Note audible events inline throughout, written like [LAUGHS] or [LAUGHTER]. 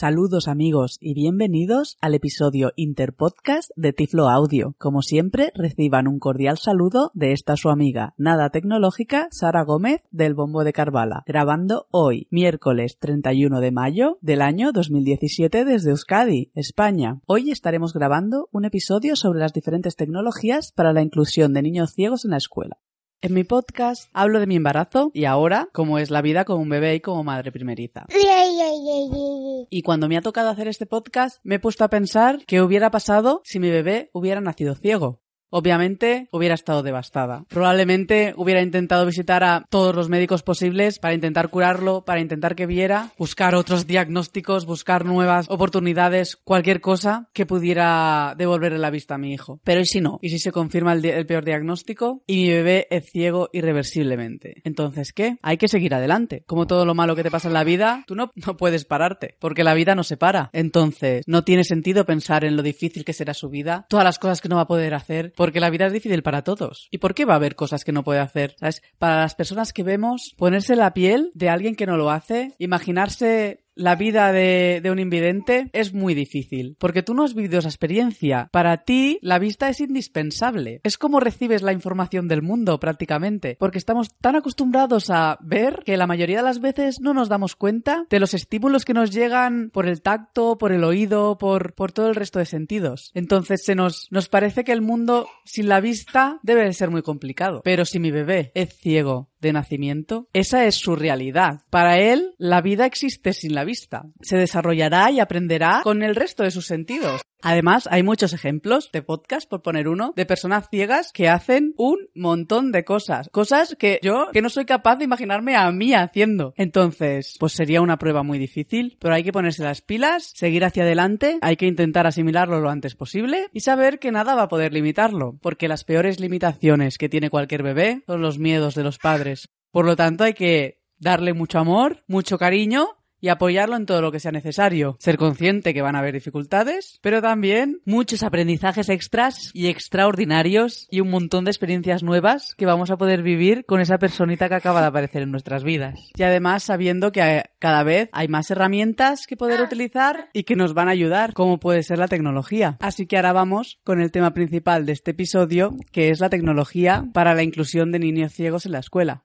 Saludos amigos y bienvenidos al episodio Interpodcast de Tiflo Audio. Como siempre, reciban un cordial saludo de esta su amiga, nada tecnológica, Sara Gómez del Bombo de Carvala, grabando hoy, miércoles 31 de mayo del año 2017 desde Euskadi, España. Hoy estaremos grabando un episodio sobre las diferentes tecnologías para la inclusión de niños ciegos en la escuela. En mi podcast hablo de mi embarazo y ahora cómo es la vida como un bebé y como madre primeriza. Y cuando me ha tocado hacer este podcast me he puesto a pensar qué hubiera pasado si mi bebé hubiera nacido ciego. Obviamente hubiera estado devastada. Probablemente hubiera intentado visitar a todos los médicos posibles para intentar curarlo, para intentar que viera, buscar otros diagnósticos, buscar nuevas oportunidades, cualquier cosa que pudiera devolverle la vista a mi hijo. Pero ¿y si no? ¿Y si se confirma el, peor diagnóstico y mi bebé es ciego irreversiblemente? Entonces, ¿qué? Hay que seguir adelante. Como todo lo malo que te pasa en la vida, tú no, no puedes pararte, porque la vida no se para. Entonces, no tiene sentido pensar en lo difícil que será su vida, todas las cosas que no va a poder hacer, porque la vida es difícil para todos. ¿Y por qué va a haber cosas que no puede hacer? ¿Sabes? Para las personas que vemos, ponerse la piel de alguien que no lo hace, imaginarse la vida de, un invidente es muy difícil, porque tú no has vivido esa experiencia. Para ti, la vista es indispensable. Es como recibes la información del mundo prácticamente, porque estamos tan acostumbrados a ver que la mayoría de las veces no nos damos cuenta de los estímulos que nos llegan por el tacto, por el oído, por, por todo el resto de sentidos. Entonces se nos, nos parece que el mundo sin la vista debe de ser muy complicado. Pero si mi bebé es ciego, de nacimiento, esa es su realidad. Para él, la vida existe sin la vista. Se desarrollará y aprenderá con el resto de sus sentidos. Además, hay muchos ejemplos de podcast, por poner uno, de personas ciegas que hacen un montón de cosas. Cosas que yo, que no soy capaz de imaginarme a mí haciendo. Entonces, pues sería una prueba muy difícil, pero hay que ponerse las pilas, seguir hacia adelante, hay que intentar asimilarlo lo antes posible y saber que nada va a poder limitarlo, porque las peores limitaciones que tiene cualquier bebé son los miedos de los padres. Por lo tanto, hay que darle mucho amor, mucho cariño y apoyarlo en todo lo que sea necesario. Ser consciente que van a haber dificultades, pero también muchos aprendizajes extras y extraordinarios y un montón de experiencias nuevas que vamos a poder vivir con esa personita que acaba de aparecer en nuestras vidas. Y además sabiendo que cada vez hay más herramientas que poder utilizar y que nos van a ayudar, como puede ser la tecnología. Así que ahora vamos con el tema principal de este episodio, que es la tecnología para la inclusión de niños ciegos en la escuela.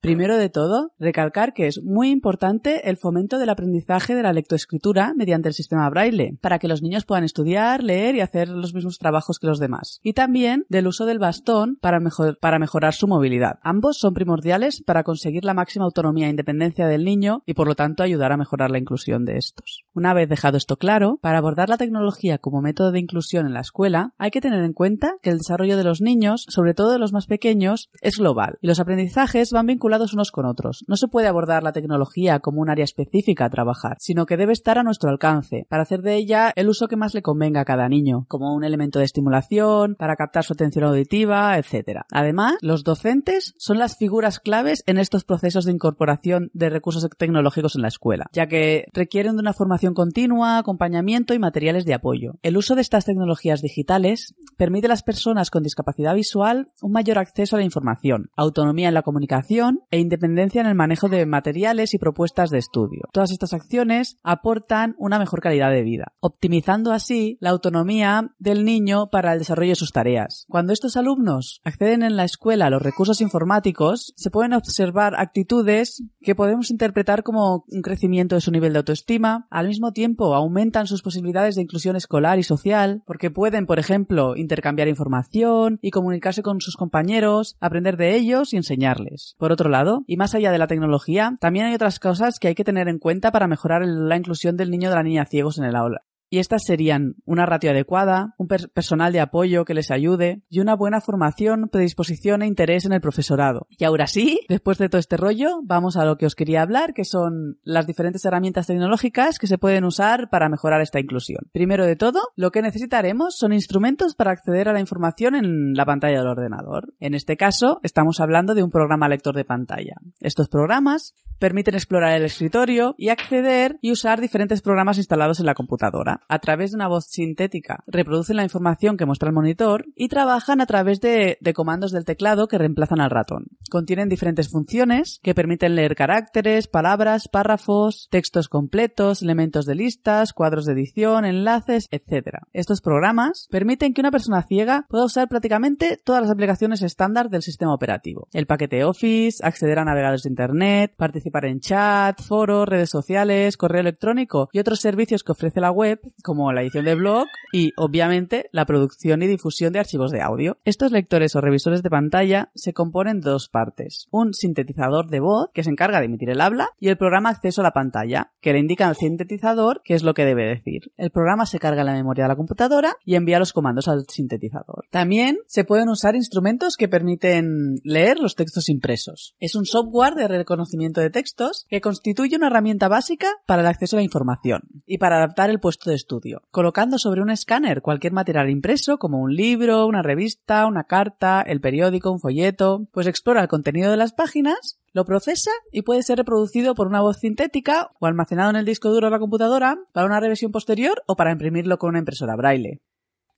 Primero de todo, recalcar que es muy importante el fomento del aprendizaje de la lectoescritura mediante el sistema braille, para que los niños puedan estudiar, leer y hacer los mismos trabajos que los demás. Y también del uso del bastón para, para mejorar su movilidad. Ambos son primordiales para conseguir la máxima autonomía e independencia del niño y por lo tanto ayudar a mejorar la inclusión de estos. Una vez dejado esto claro, para abordar la tecnología como método de inclusión en la escuela, hay que tener en cuenta que el desarrollo de los niños, sobre todo de los más pequeños, es global y los aprendizajes van vinculados unos con otros. No se puede abordar la tecnología como un área específica a trabajar, sino que debe estar a nuestro alcance, para hacer de ella el uso que más le convenga a cada niño, como un elemento de estimulación, para captar su atención auditiva, etc. Además, los docentes son las figuras claves en estos procesos de incorporación de recursos tecnológicos en la escuela, ya que requieren de una formación continua, acompañamiento y materiales de apoyo. El uso de estas tecnologías digitales permite a las personas con discapacidad visual un mayor acceso a la información, autonomía en la comunicación e independencia en el manejo de materiales y propuestas de estudio. Todas estas acciones aportan una mejor calidad de vida, optimizando así la autonomía del niño para el desarrollo de sus tareas. Cuando estos alumnos acceden en la escuela a los recursos informáticos, se pueden observar actitudes que podemos interpretar como un crecimiento de su nivel de autoestima, al mismo tiempo aumentan sus posibilidades de inclusión escolar y social, porque pueden, por ejemplo, intercambiar información y comunicarse con sus compañeros, aprender de ellos y enseñarles. Por otro lado, y más allá de la tecnología, también hay otras cosas que hay que tener en cuenta para mejorar la inclusión del niño o de la niña ciegos en el aula. Y estas serían una ratio adecuada, un personal de apoyo que les ayude y una buena formación, predisposición e interés en el profesorado. Y ahora sí, después de todo este rollo, vamos a lo que os quería hablar, que son las diferentes herramientas tecnológicas que se pueden usar para mejorar esta inclusión. Primero de todo, lo que necesitaremos son instrumentos para acceder a la información en la pantalla del ordenador. En este caso, estamos hablando de un programa lector de pantalla. Estos programas permiten explorar el escritorio y acceder y usar diferentes programas instalados en la computadora a través de una voz sintética, reproducen la información que muestra el monitor y trabajan a través de, comandos del teclado que reemplazan al ratón. Contienen diferentes funciones que permiten leer caracteres, palabras, párrafos, textos completos, elementos de listas, cuadros de edición, enlaces, etc. Estos programas permiten que una persona ciega pueda usar prácticamente todas las aplicaciones estándar del sistema operativo. El paquete Office, acceder a navegadores de Internet, participar en chat, foros, redes sociales, correo electrónico y otros servicios que ofrece la web como la edición de blog y, obviamente, la producción y difusión de archivos de audio. Estos lectores o revisores de pantalla se componen de dos partes. Un sintetizador de voz, que se encarga de emitir el habla, y el programa acceso a la pantalla, que le indica al sintetizador qué es lo que debe decir. El programa se carga en la memoria de la computadora y envía los comandos al sintetizador. También se pueden usar instrumentos que permiten leer los textos impresos. Es un software de reconocimiento de textos que constituye una herramienta básica para el acceso a la información y para adaptar el puesto de estudio, colocando sobre un escáner cualquier material impreso como un libro, una revista, una carta, el periódico, un folleto, pues explora el contenido de las páginas lo procesa y puede ser reproducido por una voz sintética o almacenado en el disco duro de la computadora para una revisión posterior o para imprimirlo con una impresora braille.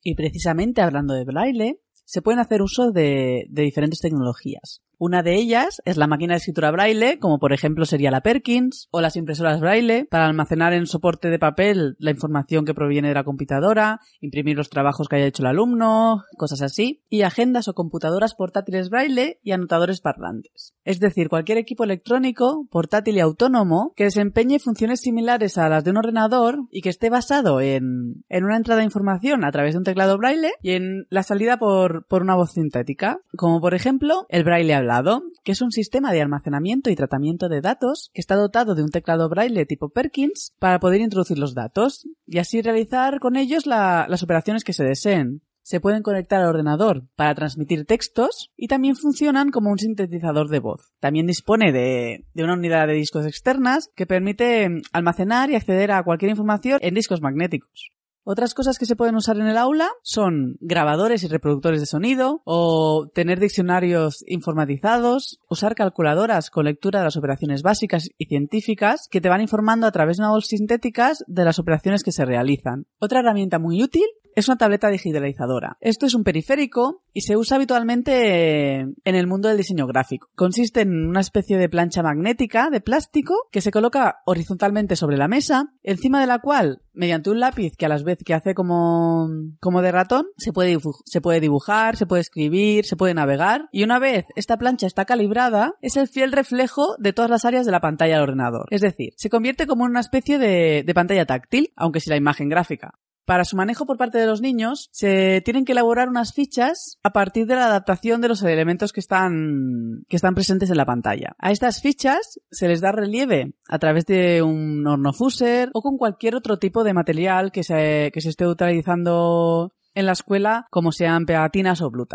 Y precisamente hablando de braille, se pueden hacer uso de, de diferentes tecnologías. Una de ellas es la máquina de escritura braille, como por ejemplo sería la Perkins, o las impresoras braille, para almacenar en soporte de papel la información que proviene de la computadora, imprimir los trabajos que haya hecho el alumno, cosas así, y agendas o computadoras portátiles braille y anotadores parlantes. Es decir, cualquier equipo electrónico, portátil y autónomo, que desempeñe funciones similares a las de un ordenador y que esté basado en, en una entrada de información a través de un teclado braille y en la salida por, por una voz sintética, como por ejemplo el braille hablado que es un sistema de almacenamiento y tratamiento de datos que está dotado de un teclado braille tipo Perkins para poder introducir los datos y así realizar con ellos las operaciones que se deseen. Se pueden conectar al ordenador para transmitir textos y también funcionan como un sintetizador de voz. También dispone de, de, una unidad de discos externas que permite almacenar y acceder a cualquier información en discos magnéticos. Otras cosas que se pueden usar en el aula son grabadores y reproductores de sonido o tener diccionarios informatizados, usar calculadoras con lectura de las operaciones básicas y científicas que te van informando a través de nodos sintéticas de las operaciones que se realizan. Otra herramienta muy útil es una tableta digitalizadora. Esto es un periférico y se usa habitualmente en el mundo del diseño gráfico. Consiste en una especie de plancha magnética de plástico que se coloca horizontalmente sobre la mesa, encima de la cual, mediante un lápiz que a las veces que hace como, como de ratón, se puede, se puede dibujar, se puede escribir, se puede navegar y una vez esta plancha está calibrada, es el fiel reflejo de todas las áreas de la pantalla del ordenador. Es decir, se convierte como en una especie de, de pantalla táctil, aunque sin la imagen gráfica. Para su manejo por parte de los niños, se tienen que elaborar unas fichas a partir de la adaptación de los elementos que están, que están presentes en la pantalla. A estas fichas se les da relieve a través de un horno fuser o con cualquier otro tipo de material que se, que se esté utilizando en la escuela, como sean pegatinas o blue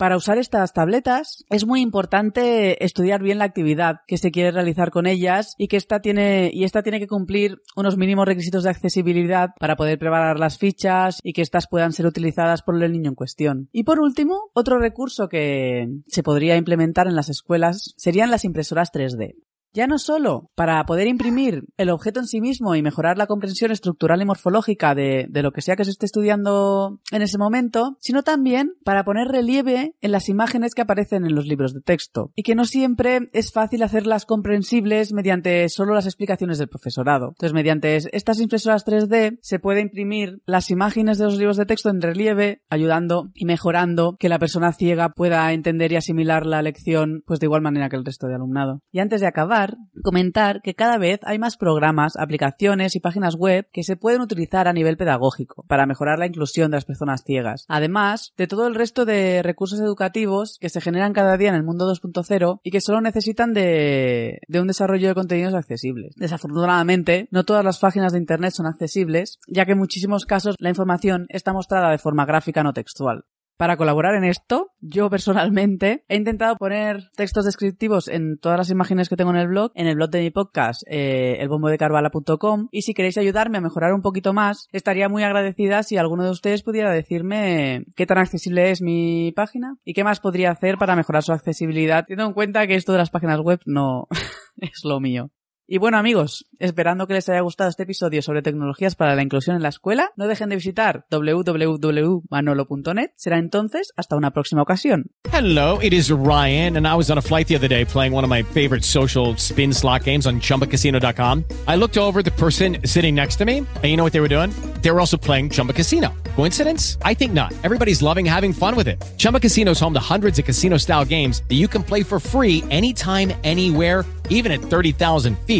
Para usar estas tabletas es muy importante estudiar bien la actividad que se quiere realizar con ellas y que esta tiene, y esta tiene que cumplir unos mínimos requisitos de accesibilidad para poder preparar las fichas y que éstas puedan ser utilizadas por el niño en cuestión. Y por último, otro recurso que se podría implementar en las escuelas serían las impresoras 3D. Ya no solo para poder imprimir el objeto en sí mismo y mejorar la comprensión estructural y morfológica de, lo que sea que se esté estudiando en ese momento, sino también para poner relieve en las imágenes que aparecen en los libros de texto y que no siempre es fácil hacerlas comprensibles mediante solo las explicaciones del profesorado. Entonces, mediante estas impresoras 3D se puede imprimir las imágenes de los libros de texto en relieve, ayudando y mejorando que la persona ciega pueda entender y asimilar la lección pues de igual manera que el resto de alumnado. Y antes de acabar, comentar que cada vez hay más programas, aplicaciones y páginas web que se pueden utilizar a nivel pedagógico para mejorar la inclusión de las personas ciegas. Además de todo el resto de recursos educativos que se generan cada día en el mundo 2.0 y que solo necesitan de, de un desarrollo de contenidos accesibles. Desafortunadamente, no todas las páginas de Internet son accesibles, ya que en muchísimos casos la información está mostrada de forma gráfica no textual. Para colaborar en esto, yo personalmente he intentado poner textos descriptivos en todas las imágenes que tengo en el blog, en el blog de mi podcast, eh, elbombodecarvala.com, y si queréis ayudarme a mejorar un poquito más, estaría muy agradecida si alguno de ustedes pudiera decirme qué tan accesible es mi página y qué más podría hacer para mejorar su accesibilidad, teniendo en cuenta que esto de las páginas web no [LAUGHS] es lo mío. Y bueno amigos, esperando que les haya gustado este episodio sobre tecnologías para la inclusión en la escuela, no dejen de visitar www.manolo.net. Será entonces hasta una próxima ocasión. Hello, it is Ryan and I was on a flight the other day playing one of my favorite social spin slot games on chumbacasino.com. I looked over the person sitting next to me and you know what they were doing? They were also playing Chumba Casino. Coincidence? I think not. Everybody's loving having fun with it. Chumba Casino is home to hundreds of casino-style games that you can play for free anytime anywhere even at 30,000 feet.